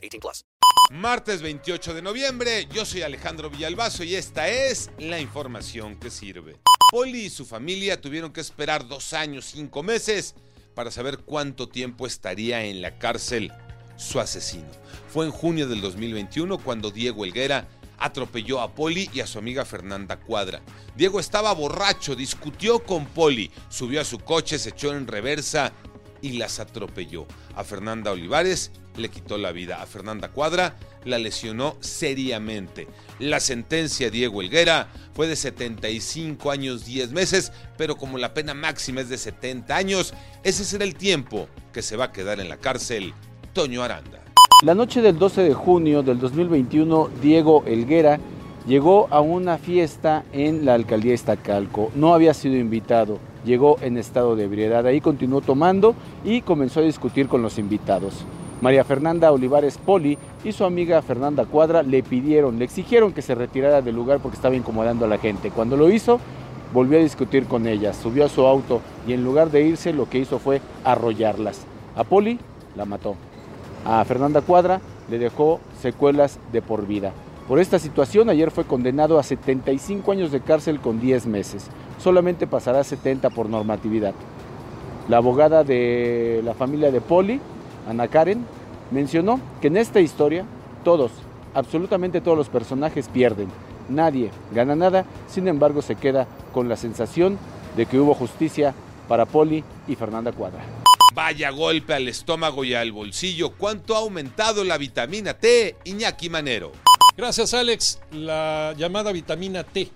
18 plus. Martes 28 de noviembre, yo soy Alejandro Villalbazo y esta es la información que sirve. Poli y su familia tuvieron que esperar dos años, cinco meses para saber cuánto tiempo estaría en la cárcel su asesino. Fue en junio del 2021 cuando Diego Helguera atropelló a Poli y a su amiga Fernanda Cuadra. Diego estaba borracho, discutió con Poli, subió a su coche, se echó en reversa y las atropelló. A Fernanda Olivares le quitó la vida, a Fernanda Cuadra la lesionó seriamente. La sentencia Diego Helguera fue de 75 años 10 meses, pero como la pena máxima es de 70 años, ese será el tiempo que se va a quedar en la cárcel Toño Aranda. La noche del 12 de junio del 2021, Diego Elguera llegó a una fiesta en la alcaldía Iztacalco. No había sido invitado, llegó en estado de ebriedad. Ahí continuó tomando y comenzó a discutir con los invitados. María Fernanda Olivares Poli y su amiga Fernanda Cuadra le pidieron, le exigieron que se retirara del lugar porque estaba incomodando a la gente. Cuando lo hizo, volvió a discutir con ellas, subió a su auto y en lugar de irse lo que hizo fue arrollarlas. A Poli la mató a Fernanda Cuadra le dejó secuelas de por vida. Por esta situación, ayer fue condenado a 75 años de cárcel con 10 meses. Solamente pasará 70 por normatividad. La abogada de la familia de Poli, Ana Karen, mencionó que en esta historia todos, absolutamente todos los personajes pierden. Nadie gana nada, sin embargo se queda con la sensación de que hubo justicia para Poli y Fernanda Cuadra. Vaya golpe al estómago y al bolsillo. ¿Cuánto ha aumentado la vitamina T, Iñaki Manero? Gracias, Alex. La llamada vitamina T.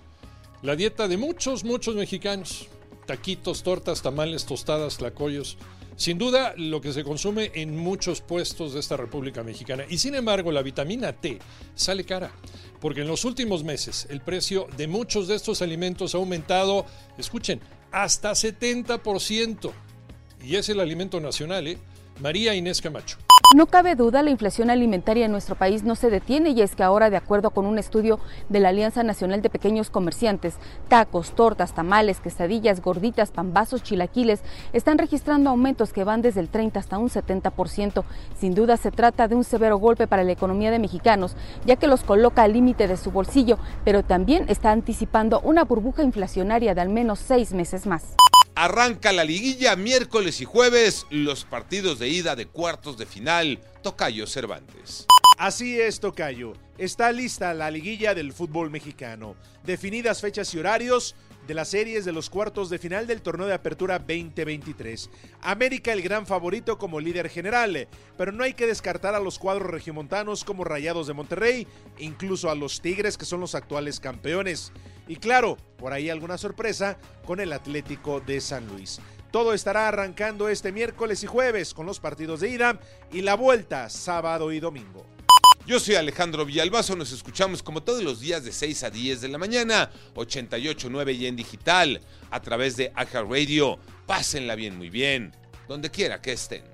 La dieta de muchos, muchos mexicanos. Taquitos, tortas, tamales, tostadas, tlacoyos. Sin duda, lo que se consume en muchos puestos de esta República Mexicana. Y sin embargo, la vitamina T sale cara. Porque en los últimos meses el precio de muchos de estos alimentos ha aumentado, escuchen, hasta 70% y es el alimento nacional, ¿eh? María Inés Camacho. No cabe duda, la inflación alimentaria en nuestro país no se detiene y es que ahora, de acuerdo con un estudio de la Alianza Nacional de Pequeños Comerciantes, tacos, tortas, tamales, quesadillas, gorditas, pambazos, chilaquiles están registrando aumentos que van desde el 30 hasta un 70%. Sin duda se trata de un severo golpe para la economía de mexicanos, ya que los coloca al límite de su bolsillo, pero también está anticipando una burbuja inflacionaria de al menos seis meses más. Arranca la liguilla miércoles y jueves, los partidos de ida de cuartos de final, Tocayo Cervantes. Así es, Tocayo. Está lista la liguilla del fútbol mexicano. Definidas fechas y horarios de las series de los cuartos de final del torneo de apertura 2023. América el gran favorito como líder general, pero no hay que descartar a los cuadros regiomontanos como Rayados de Monterrey, incluso a los Tigres que son los actuales campeones. Y claro, por ahí alguna sorpresa con el Atlético de San Luis. Todo estará arrancando este miércoles y jueves con los partidos de ida y la vuelta sábado y domingo. Yo soy Alejandro Villalbazo, nos escuchamos como todos los días de 6 a 10 de la mañana, 88.9 y en digital, a través de Aja Radio. Pásenla bien, muy bien, donde quiera que estén.